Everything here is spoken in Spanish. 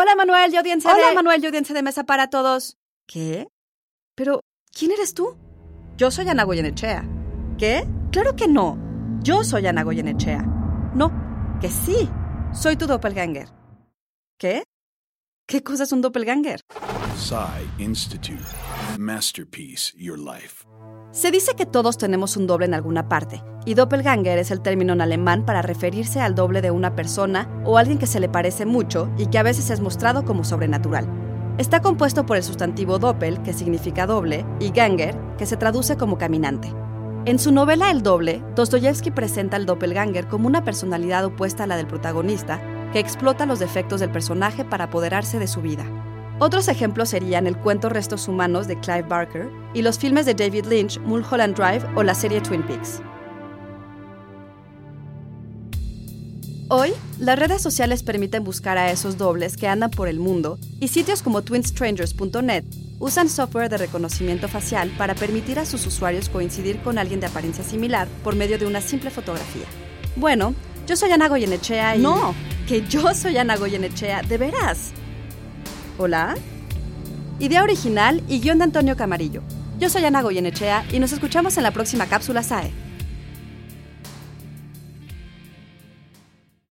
Hola Manuel, yo audiencia Hola de... Manuel, yo audiencia de mesa para todos. ¿Qué? Pero, ¿quién eres tú? Yo soy Ana Goyenechea. ¿Qué? Claro que no. Yo soy Ana Goyenechea. No, que sí. Soy tu doppelganger. ¿Qué? ¿Qué cosa es un doppelganger? Psy Institute. Masterpiece Your Life. Se dice que todos tenemos un doble en alguna parte, y doppelganger es el término en alemán para referirse al doble de una persona o alguien que se le parece mucho y que a veces es mostrado como sobrenatural. Está compuesto por el sustantivo doppel, que significa doble, y ganger, que se traduce como caminante. En su novela El doble, Dostoyevsky presenta al doppelganger como una personalidad opuesta a la del protagonista, que explota los defectos del personaje para apoderarse de su vida. Otros ejemplos serían el cuento Restos Humanos de Clive Barker y los filmes de David Lynch, Mulholland Drive o la serie Twin Peaks. Hoy, las redes sociales permiten buscar a esos dobles que andan por el mundo y sitios como twinstrangers.net usan software de reconocimiento facial para permitir a sus usuarios coincidir con alguien de apariencia similar por medio de una simple fotografía. Bueno, yo soy Ana Goyenechea y... No, que yo soy Ana Goyenechea, ¿de veras? ¿Hola? Idea original y guion de Antonio Camarillo. Yo soy Ana Goyenechea y nos escuchamos en la próxima cápsula SAE.